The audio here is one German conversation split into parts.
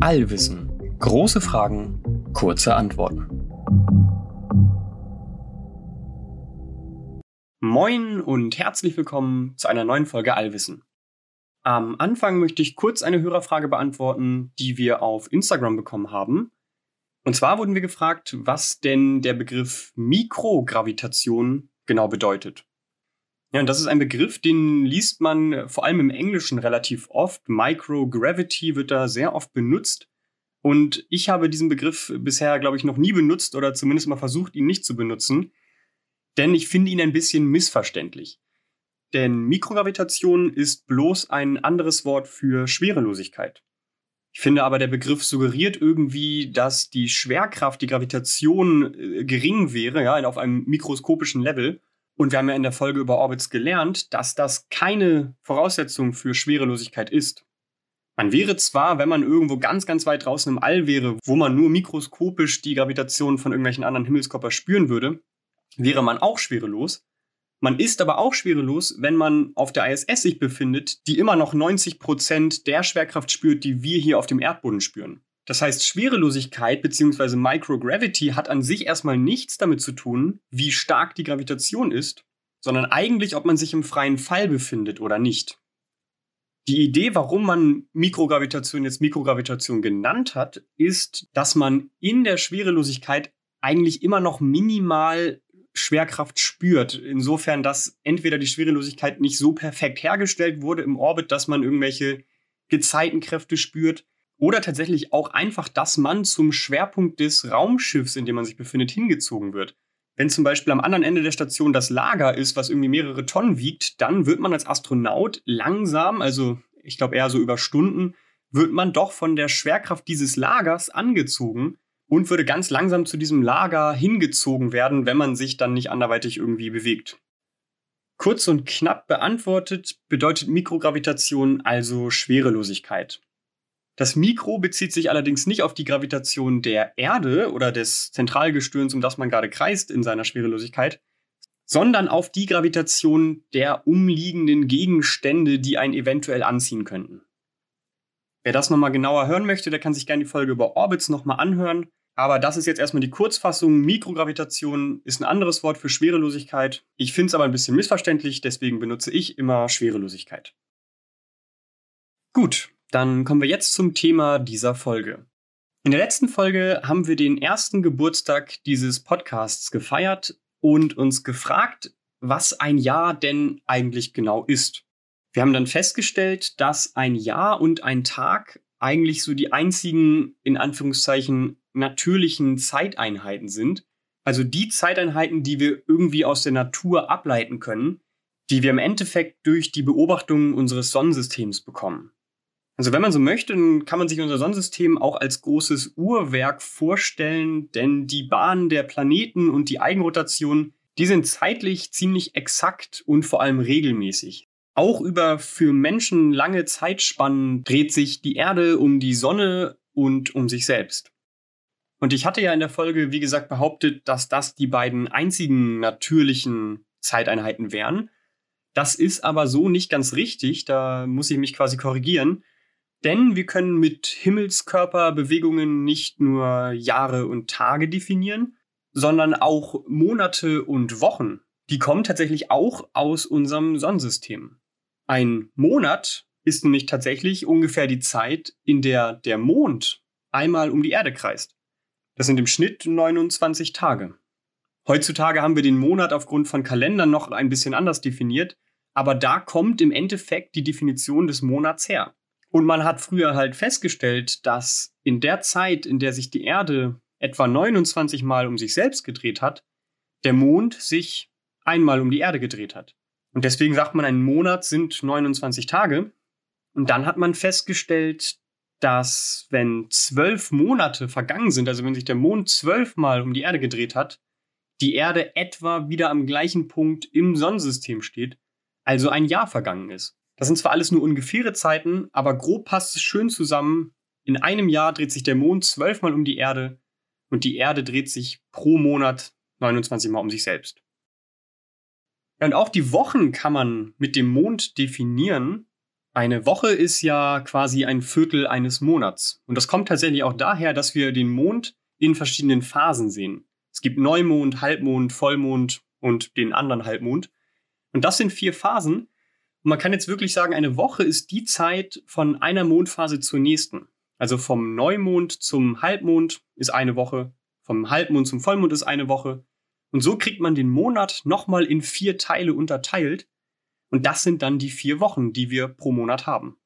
Allwissen. Große Fragen, kurze Antworten. Moin und herzlich willkommen zu einer neuen Folge Allwissen. Am Anfang möchte ich kurz eine Hörerfrage beantworten, die wir auf Instagram bekommen haben. Und zwar wurden wir gefragt, was denn der Begriff Mikrogravitation genau bedeutet. Ja, und das ist ein Begriff, den liest man vor allem im Englischen relativ oft. Microgravity wird da sehr oft benutzt. Und ich habe diesen Begriff bisher, glaube ich, noch nie benutzt oder zumindest mal versucht, ihn nicht zu benutzen. Denn ich finde ihn ein bisschen missverständlich. Denn Mikrogravitation ist bloß ein anderes Wort für Schwerelosigkeit. Ich finde aber, der Begriff suggeriert irgendwie, dass die Schwerkraft, die Gravitation äh, gering wäre, ja, auf einem mikroskopischen Level. Und wir haben ja in der Folge über Orbits gelernt, dass das keine Voraussetzung für Schwerelosigkeit ist. Man wäre zwar, wenn man irgendwo ganz, ganz weit draußen im All wäre, wo man nur mikroskopisch die Gravitation von irgendwelchen anderen Himmelskörpern spüren würde, wäre man auch schwerelos. Man ist aber auch schwerelos, wenn man auf der ISS sich befindet, die immer noch 90 Prozent der Schwerkraft spürt, die wir hier auf dem Erdboden spüren. Das heißt, Schwerelosigkeit bzw. Microgravity hat an sich erstmal nichts damit zu tun, wie stark die Gravitation ist, sondern eigentlich, ob man sich im freien Fall befindet oder nicht. Die Idee, warum man Mikrogravitation jetzt Mikrogravitation genannt hat, ist, dass man in der Schwerelosigkeit eigentlich immer noch minimal Schwerkraft spürt. Insofern, dass entweder die Schwerelosigkeit nicht so perfekt hergestellt wurde im Orbit, dass man irgendwelche Gezeitenkräfte spürt, oder tatsächlich auch einfach, dass man zum Schwerpunkt des Raumschiffs, in dem man sich befindet, hingezogen wird. Wenn zum Beispiel am anderen Ende der Station das Lager ist, was irgendwie mehrere Tonnen wiegt, dann wird man als Astronaut langsam, also ich glaube eher so über Stunden, wird man doch von der Schwerkraft dieses Lagers angezogen und würde ganz langsam zu diesem Lager hingezogen werden, wenn man sich dann nicht anderweitig irgendwie bewegt. Kurz und knapp beantwortet bedeutet Mikrogravitation also Schwerelosigkeit. Das Mikro bezieht sich allerdings nicht auf die Gravitation der Erde oder des Zentralgestirns, um das man gerade kreist in seiner Schwerelosigkeit, sondern auf die Gravitation der umliegenden Gegenstände, die einen eventuell anziehen könnten. Wer das nochmal genauer hören möchte, der kann sich gerne die Folge über Orbits nochmal anhören. Aber das ist jetzt erstmal die Kurzfassung. Mikrogravitation ist ein anderes Wort für Schwerelosigkeit. Ich finde es aber ein bisschen missverständlich, deswegen benutze ich immer Schwerelosigkeit. Gut, dann kommen wir jetzt zum Thema dieser Folge. In der letzten Folge haben wir den ersten Geburtstag dieses Podcasts gefeiert und uns gefragt, was ein Jahr denn eigentlich genau ist. Wir haben dann festgestellt, dass ein Jahr und ein Tag eigentlich so die einzigen, in Anführungszeichen, natürlichen Zeiteinheiten sind. Also die Zeiteinheiten, die wir irgendwie aus der Natur ableiten können, die wir im Endeffekt durch die Beobachtung unseres Sonnensystems bekommen. Also wenn man so möchte, dann kann man sich unser Sonnensystem auch als großes Uhrwerk vorstellen, denn die Bahnen der Planeten und die Eigenrotation, die sind zeitlich ziemlich exakt und vor allem regelmäßig. Auch über für Menschen lange Zeitspannen dreht sich die Erde um die Sonne und um sich selbst. Und ich hatte ja in der Folge, wie gesagt, behauptet, dass das die beiden einzigen natürlichen Zeiteinheiten wären. Das ist aber so nicht ganz richtig, da muss ich mich quasi korrigieren. Denn wir können mit Himmelskörperbewegungen nicht nur Jahre und Tage definieren, sondern auch Monate und Wochen. Die kommen tatsächlich auch aus unserem Sonnensystem. Ein Monat ist nämlich tatsächlich ungefähr die Zeit, in der der Mond einmal um die Erde kreist. Das sind im Schnitt 29 Tage. Heutzutage haben wir den Monat aufgrund von Kalendern noch ein bisschen anders definiert, aber da kommt im Endeffekt die Definition des Monats her. Und man hat früher halt festgestellt, dass in der Zeit, in der sich die Erde etwa 29 Mal um sich selbst gedreht hat, der Mond sich einmal um die Erde gedreht hat. Und deswegen sagt man, ein Monat sind 29 Tage. Und dann hat man festgestellt, dass wenn zwölf Monate vergangen sind, also wenn sich der Mond zwölfmal um die Erde gedreht hat, die Erde etwa wieder am gleichen Punkt im Sonnensystem steht, also ein Jahr vergangen ist. Das sind zwar alles nur ungefähre Zeiten, aber grob passt es schön zusammen. In einem Jahr dreht sich der Mond zwölfmal um die Erde und die Erde dreht sich pro Monat 29 Mal um sich selbst. Ja, und auch die Wochen kann man mit dem Mond definieren. Eine Woche ist ja quasi ein Viertel eines Monats. Und das kommt tatsächlich auch daher, dass wir den Mond in verschiedenen Phasen sehen. Es gibt Neumond, Halbmond, Vollmond und den anderen Halbmond. Und das sind vier Phasen. Und man kann jetzt wirklich sagen, eine Woche ist die Zeit von einer Mondphase zur nächsten. Also vom Neumond zum Halbmond ist eine Woche, vom Halbmond zum Vollmond ist eine Woche. Und so kriegt man den Monat nochmal in vier Teile unterteilt. Und das sind dann die vier Wochen, die wir pro Monat haben.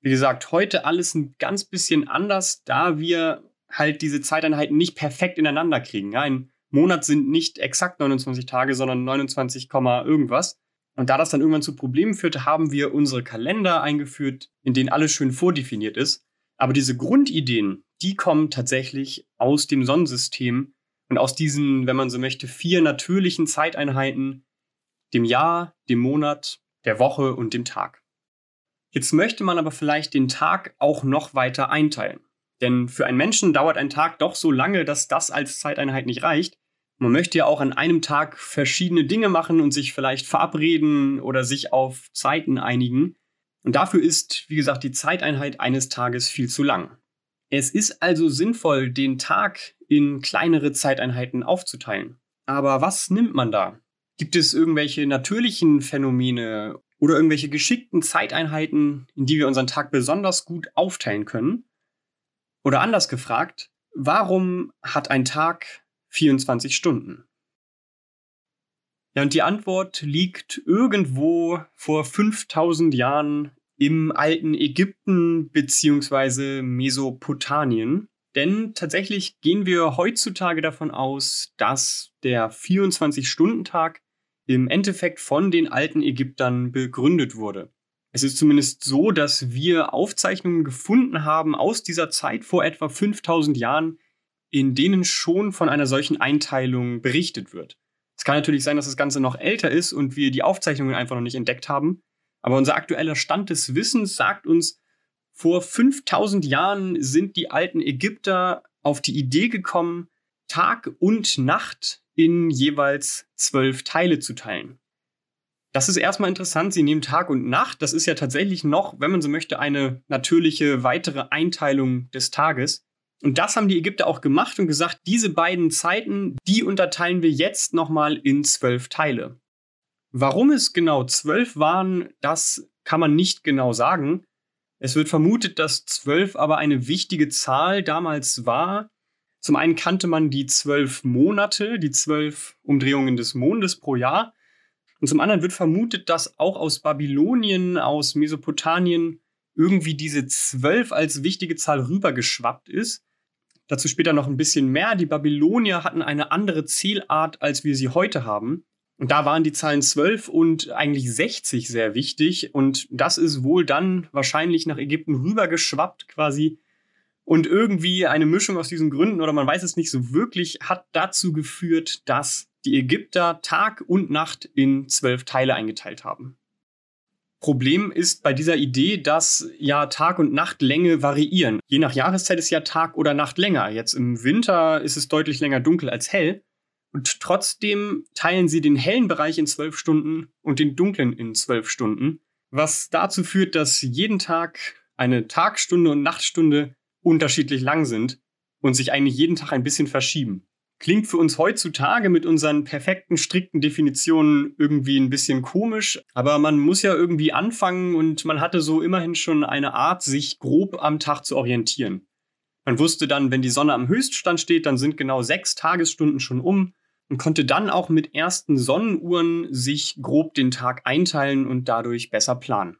Wie gesagt, heute alles ein ganz bisschen anders, da wir halt diese Zeiteinheiten nicht perfekt ineinander kriegen. Ein Monat sind nicht exakt 29 Tage, sondern 29, irgendwas. Und da das dann irgendwann zu Problemen führte, haben wir unsere Kalender eingeführt, in denen alles schön vordefiniert ist. Aber diese Grundideen, die kommen tatsächlich aus dem Sonnensystem und aus diesen, wenn man so möchte, vier natürlichen Zeiteinheiten, dem Jahr, dem Monat, der Woche und dem Tag. Jetzt möchte man aber vielleicht den Tag auch noch weiter einteilen. Denn für einen Menschen dauert ein Tag doch so lange, dass das als Zeiteinheit nicht reicht. Man möchte ja auch an einem Tag verschiedene Dinge machen und sich vielleicht verabreden oder sich auf Zeiten einigen. Und dafür ist, wie gesagt, die Zeiteinheit eines Tages viel zu lang. Es ist also sinnvoll, den Tag in kleinere Zeiteinheiten aufzuteilen. Aber was nimmt man da? Gibt es irgendwelche natürlichen Phänomene oder irgendwelche geschickten Zeiteinheiten, in die wir unseren Tag besonders gut aufteilen können? Oder anders gefragt, warum hat ein Tag 24 Stunden? Ja, und die Antwort liegt irgendwo vor 5000 Jahren im alten Ägypten bzw. Mesopotamien. Denn tatsächlich gehen wir heutzutage davon aus, dass der 24-Stunden-Tag im Endeffekt von den alten Ägyptern begründet wurde. Es ist zumindest so, dass wir Aufzeichnungen gefunden haben aus dieser Zeit vor etwa 5000 Jahren, in denen schon von einer solchen Einteilung berichtet wird. Es kann natürlich sein, dass das Ganze noch älter ist und wir die Aufzeichnungen einfach noch nicht entdeckt haben. Aber unser aktueller Stand des Wissens sagt uns, vor 5000 Jahren sind die alten Ägypter auf die Idee gekommen, Tag und Nacht in jeweils zwölf Teile zu teilen. Das ist erstmal interessant. Sie nehmen Tag und Nacht. Das ist ja tatsächlich noch, wenn man so möchte, eine natürliche weitere Einteilung des Tages. Und das haben die Ägypter auch gemacht und gesagt, diese beiden Zeiten, die unterteilen wir jetzt nochmal in zwölf Teile. Warum es genau zwölf waren, das kann man nicht genau sagen. Es wird vermutet, dass zwölf aber eine wichtige Zahl damals war. Zum einen kannte man die zwölf Monate, die zwölf Umdrehungen des Mondes pro Jahr. Und zum anderen wird vermutet, dass auch aus Babylonien, aus Mesopotamien irgendwie diese zwölf als wichtige Zahl rübergeschwappt ist. Dazu später noch ein bisschen mehr. Die Babylonier hatten eine andere Zielart, als wir sie heute haben. Und da waren die Zahlen 12 und eigentlich 60 sehr wichtig. Und das ist wohl dann wahrscheinlich nach Ägypten rübergeschwappt quasi. Und irgendwie eine Mischung aus diesen Gründen, oder man weiß es nicht so wirklich, hat dazu geführt, dass die Ägypter Tag und Nacht in zwölf Teile eingeteilt haben. Problem ist bei dieser Idee, dass ja Tag- und Nachtlänge variieren. Je nach Jahreszeit ist ja Tag oder Nacht länger. Jetzt im Winter ist es deutlich länger dunkel als hell. Und trotzdem teilen sie den hellen Bereich in zwölf Stunden und den dunklen in zwölf Stunden, was dazu führt, dass jeden Tag eine Tagstunde und Nachtstunde unterschiedlich lang sind und sich eigentlich jeden Tag ein bisschen verschieben. Klingt für uns heutzutage mit unseren perfekten, strikten Definitionen irgendwie ein bisschen komisch, aber man muss ja irgendwie anfangen und man hatte so immerhin schon eine Art, sich grob am Tag zu orientieren. Man wusste dann, wenn die Sonne am Höchststand steht, dann sind genau sechs Tagesstunden schon um und konnte dann auch mit ersten Sonnenuhren sich grob den Tag einteilen und dadurch besser planen.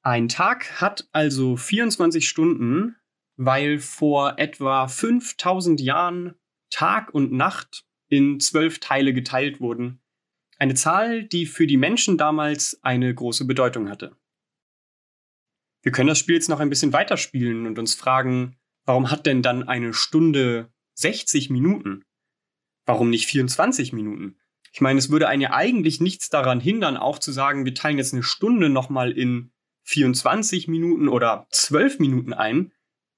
Ein Tag hat also 24 Stunden, weil vor etwa 5000 Jahren Tag und Nacht in zwölf Teile geteilt wurden. Eine Zahl, die für die Menschen damals eine große Bedeutung hatte. Wir können das Spiel jetzt noch ein bisschen weiterspielen und uns fragen, warum hat denn dann eine Stunde 60 Minuten? Warum nicht 24 Minuten? Ich meine, es würde einen ja eigentlich nichts daran hindern, auch zu sagen, wir teilen jetzt eine Stunde nochmal in 24 Minuten oder 12 Minuten ein.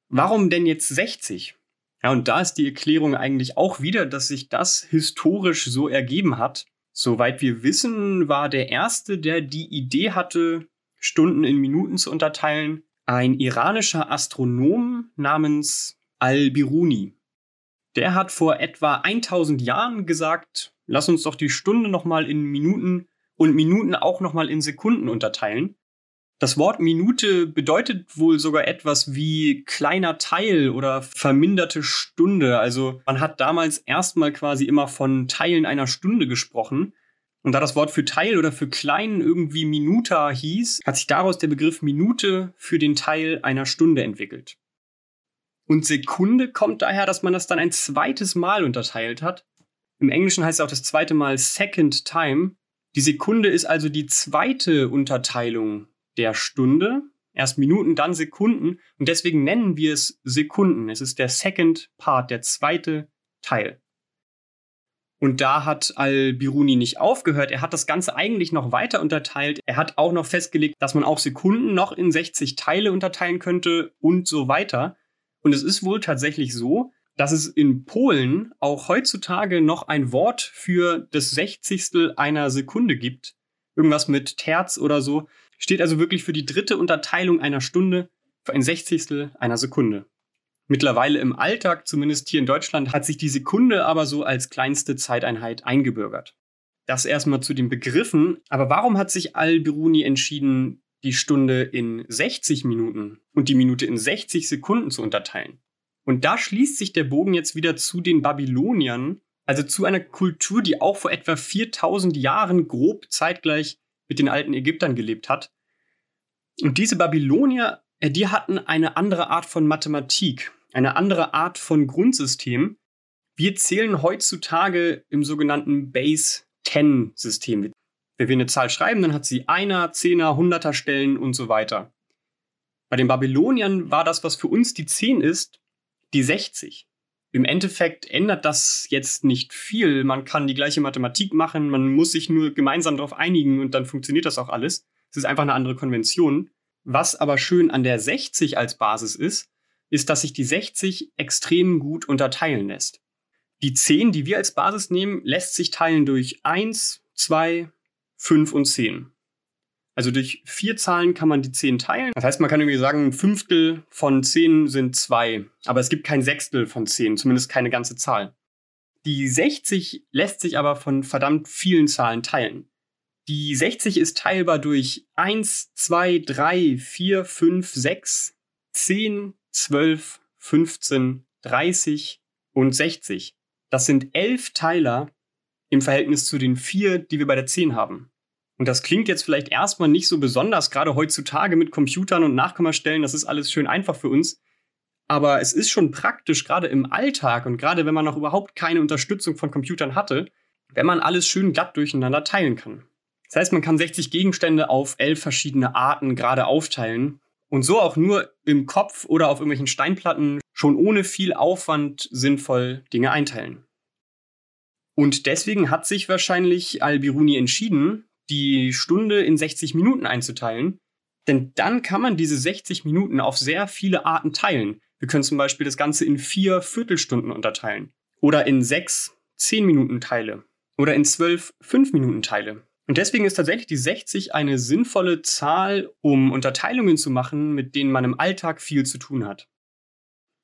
Warum denn jetzt 60? Ja, und da ist die Erklärung eigentlich auch wieder, dass sich das historisch so ergeben hat. Soweit wir wissen, war der Erste, der die Idee hatte, Stunden in Minuten zu unterteilen, ein iranischer Astronom namens Al-Biruni. Der hat vor etwa 1000 Jahren gesagt, lass uns doch die Stunde nochmal in Minuten und Minuten auch nochmal in Sekunden unterteilen. Das Wort Minute bedeutet wohl sogar etwas wie kleiner Teil oder verminderte Stunde. Also man hat damals erstmal quasi immer von Teilen einer Stunde gesprochen. Und da das Wort für Teil oder für klein irgendwie Minuta hieß, hat sich daraus der Begriff Minute für den Teil einer Stunde entwickelt. Und Sekunde kommt daher, dass man das dann ein zweites Mal unterteilt hat. Im Englischen heißt es auch das zweite Mal Second Time. Die Sekunde ist also die zweite Unterteilung der Stunde. Erst Minuten, dann Sekunden. Und deswegen nennen wir es Sekunden. Es ist der Second Part, der zweite Teil. Und da hat Al-Biruni nicht aufgehört. Er hat das Ganze eigentlich noch weiter unterteilt. Er hat auch noch festgelegt, dass man auch Sekunden noch in 60 Teile unterteilen könnte und so weiter. Und es ist wohl tatsächlich so, dass es in Polen auch heutzutage noch ein Wort für das Sechzigstel einer Sekunde gibt. Irgendwas mit Terz oder so. Steht also wirklich für die dritte Unterteilung einer Stunde für ein Sechzigstel einer Sekunde. Mittlerweile im Alltag, zumindest hier in Deutschland, hat sich die Sekunde aber so als kleinste Zeiteinheit eingebürgert. Das erstmal zu den Begriffen. Aber warum hat sich Al-Biruni entschieden, die Stunde in 60 Minuten und die Minute in 60 Sekunden zu unterteilen? Und da schließt sich der Bogen jetzt wieder zu den Babyloniern, also zu einer Kultur, die auch vor etwa 4000 Jahren grob zeitgleich mit den alten Ägyptern gelebt hat. Und diese Babylonier, äh, die hatten eine andere Art von Mathematik, eine andere Art von Grundsystem. Wir zählen heutzutage im sogenannten Base-10-System. Wenn wir eine Zahl schreiben, dann hat sie Einer, Zehner, Hunderter Stellen und so weiter. Bei den Babyloniern war das, was für uns die 10 ist, die 60. Im Endeffekt ändert das jetzt nicht viel. Man kann die gleiche Mathematik machen, man muss sich nur gemeinsam darauf einigen und dann funktioniert das auch alles. Es ist einfach eine andere Konvention. Was aber schön an der 60 als Basis ist, ist, dass sich die 60 extrem gut unterteilen lässt. Die 10, die wir als Basis nehmen, lässt sich teilen durch 1, 2, 5 und 10. Also durch vier Zahlen kann man die 10 teilen. Das heißt, man kann irgendwie sagen, ein Fünftel von 10 sind 2. Aber es gibt kein Sechstel von 10, zumindest keine ganze Zahl. Die 60 lässt sich aber von verdammt vielen Zahlen teilen. Die 60 ist teilbar durch 1, 2, 3, 4, 5, 6, 10, 12, 15, 30 und 60. Das sind elf Teiler im Verhältnis zu den vier, die wir bei der 10 haben. Und das klingt jetzt vielleicht erstmal nicht so besonders, gerade heutzutage mit Computern und Nachkommastellen, das ist alles schön einfach für uns. Aber es ist schon praktisch, gerade im Alltag und gerade wenn man noch überhaupt keine Unterstützung von Computern hatte, wenn man alles schön glatt durcheinander teilen kann. Das heißt, man kann 60 Gegenstände auf elf verschiedene Arten gerade aufteilen und so auch nur im Kopf oder auf irgendwelchen Steinplatten schon ohne viel Aufwand sinnvoll Dinge einteilen. Und deswegen hat sich wahrscheinlich Al-Biruni entschieden, die Stunde in 60 Minuten einzuteilen. Denn dann kann man diese 60 Minuten auf sehr viele Arten teilen. Wir können zum Beispiel das Ganze in vier Viertelstunden unterteilen. Oder in sechs 10 Minuten Teile. Oder in zwölf 5 Minuten Teile. Und deswegen ist tatsächlich die 60 eine sinnvolle Zahl, um Unterteilungen zu machen, mit denen man im Alltag viel zu tun hat.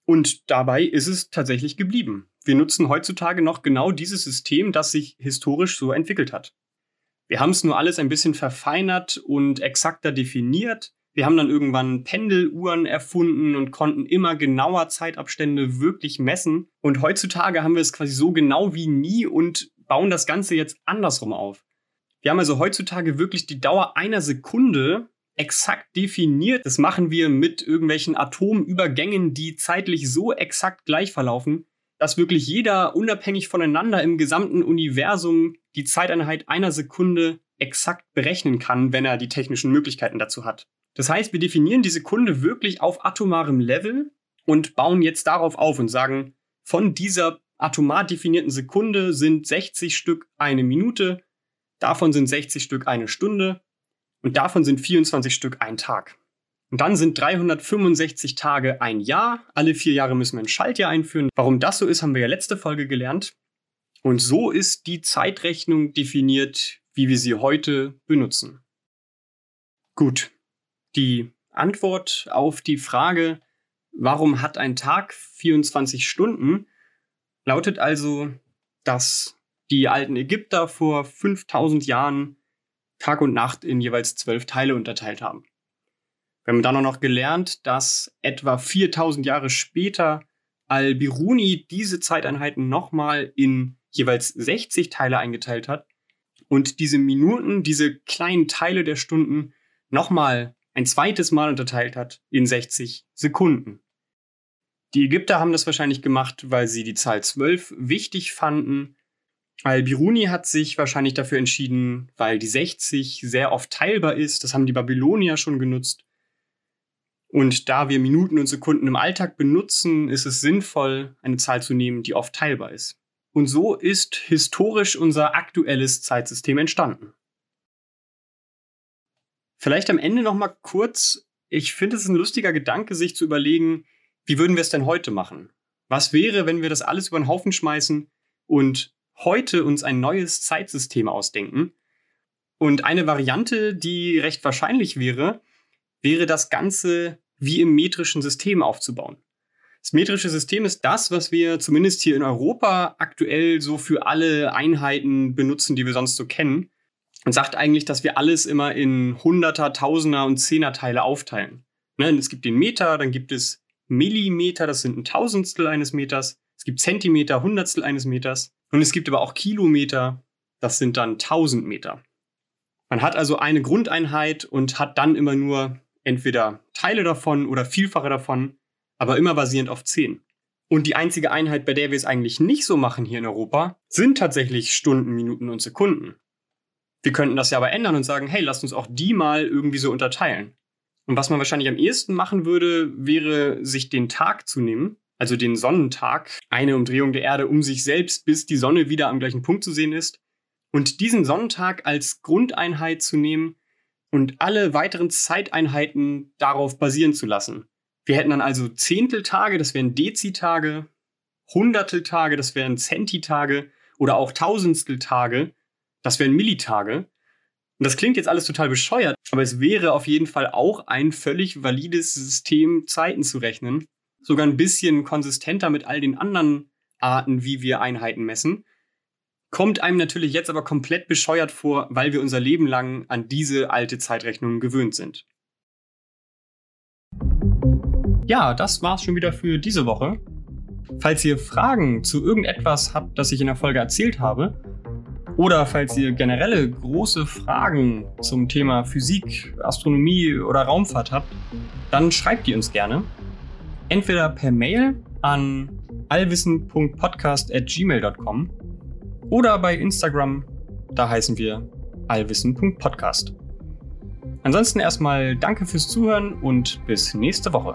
Und dabei ist es tatsächlich geblieben. Wir nutzen heutzutage noch genau dieses System, das sich historisch so entwickelt hat. Wir haben es nur alles ein bisschen verfeinert und exakter definiert. Wir haben dann irgendwann Pendeluhren erfunden und konnten immer genauer Zeitabstände wirklich messen. Und heutzutage haben wir es quasi so genau wie nie und bauen das Ganze jetzt andersrum auf. Wir haben also heutzutage wirklich die Dauer einer Sekunde exakt definiert. Das machen wir mit irgendwelchen Atomübergängen, die zeitlich so exakt gleich verlaufen, dass wirklich jeder unabhängig voneinander im gesamten Universum die Zeiteinheit einer Sekunde exakt berechnen kann, wenn er die technischen Möglichkeiten dazu hat. Das heißt, wir definieren die Sekunde wirklich auf atomarem Level und bauen jetzt darauf auf und sagen, von dieser atomar definierten Sekunde sind 60 Stück eine Minute, davon sind 60 Stück eine Stunde und davon sind 24 Stück ein Tag. Und dann sind 365 Tage ein Jahr. Alle vier Jahre müssen wir ein Schaltjahr einführen. Warum das so ist, haben wir ja letzte Folge gelernt. Und so ist die Zeitrechnung definiert, wie wir sie heute benutzen. Gut. Die Antwort auf die Frage, warum hat ein Tag 24 Stunden, lautet also, dass die alten Ägypter vor 5000 Jahren Tag und Nacht in jeweils zwölf Teile unterteilt haben. Wir haben dann auch noch gelernt, dass etwa 4000 Jahre später Al-Biruni diese Zeiteinheiten nochmal in jeweils 60 Teile eingeteilt hat und diese Minuten, diese kleinen Teile der Stunden nochmal ein zweites Mal unterteilt hat in 60 Sekunden. Die Ägypter haben das wahrscheinlich gemacht, weil sie die Zahl 12 wichtig fanden. Al-Biruni hat sich wahrscheinlich dafür entschieden, weil die 60 sehr oft teilbar ist. Das haben die Babylonier schon genutzt. Und da wir Minuten und Sekunden im Alltag benutzen, ist es sinnvoll, eine Zahl zu nehmen, die oft teilbar ist. Und so ist historisch unser aktuelles Zeitsystem entstanden. Vielleicht am Ende noch mal kurz, ich finde es ein lustiger Gedanke, sich zu überlegen, wie würden wir es denn heute machen? Was wäre, wenn wir das alles über den Haufen schmeißen und heute uns ein neues Zeitsystem ausdenken? Und eine Variante, die recht wahrscheinlich wäre, wäre das Ganze wie im metrischen System aufzubauen. Das metrische System ist das, was wir zumindest hier in Europa aktuell so für alle Einheiten benutzen, die wir sonst so kennen. Und sagt eigentlich, dass wir alles immer in Hunderter, Tausender und Zehnerteile aufteilen. Ne? Es gibt den Meter, dann gibt es Millimeter, das sind ein Tausendstel eines Meters. Es gibt Zentimeter, Hundertstel eines Meters. Und es gibt aber auch Kilometer, das sind dann Tausend Meter. Man hat also eine Grundeinheit und hat dann immer nur entweder Teile davon oder Vielfache davon, aber immer basierend auf 10. Und die einzige Einheit, bei der wir es eigentlich nicht so machen hier in Europa, sind tatsächlich Stunden, Minuten und Sekunden. Wir könnten das ja aber ändern und sagen, hey, lasst uns auch die mal irgendwie so unterteilen. Und was man wahrscheinlich am ehesten machen würde, wäre, sich den Tag zu nehmen, also den Sonnentag, eine Umdrehung der Erde um sich selbst, bis die Sonne wieder am gleichen Punkt zu sehen ist, und diesen Sonnentag als Grundeinheit zu nehmen und alle weiteren Zeiteinheiten darauf basieren zu lassen. Wir hätten dann also Zehnteltage, das wären Dezitage, Hunderteltage, das wären Zentitage oder auch Tausendsteltage, das wären Millitage. Und das klingt jetzt alles total bescheuert, aber es wäre auf jeden Fall auch ein völlig valides System, Zeiten zu rechnen. Sogar ein bisschen konsistenter mit all den anderen Arten, wie wir Einheiten messen. Kommt einem natürlich jetzt aber komplett bescheuert vor, weil wir unser Leben lang an diese alte Zeitrechnung gewöhnt sind. Ja, das war's schon wieder für diese Woche. Falls ihr Fragen zu irgendetwas habt, das ich in der Folge erzählt habe, oder falls ihr generelle große Fragen zum Thema Physik, Astronomie oder Raumfahrt habt, dann schreibt die uns gerne. Entweder per Mail an allwissen.podcast.gmail.com oder bei Instagram, da heißen wir allwissen.podcast. Ansonsten erstmal danke fürs Zuhören und bis nächste Woche.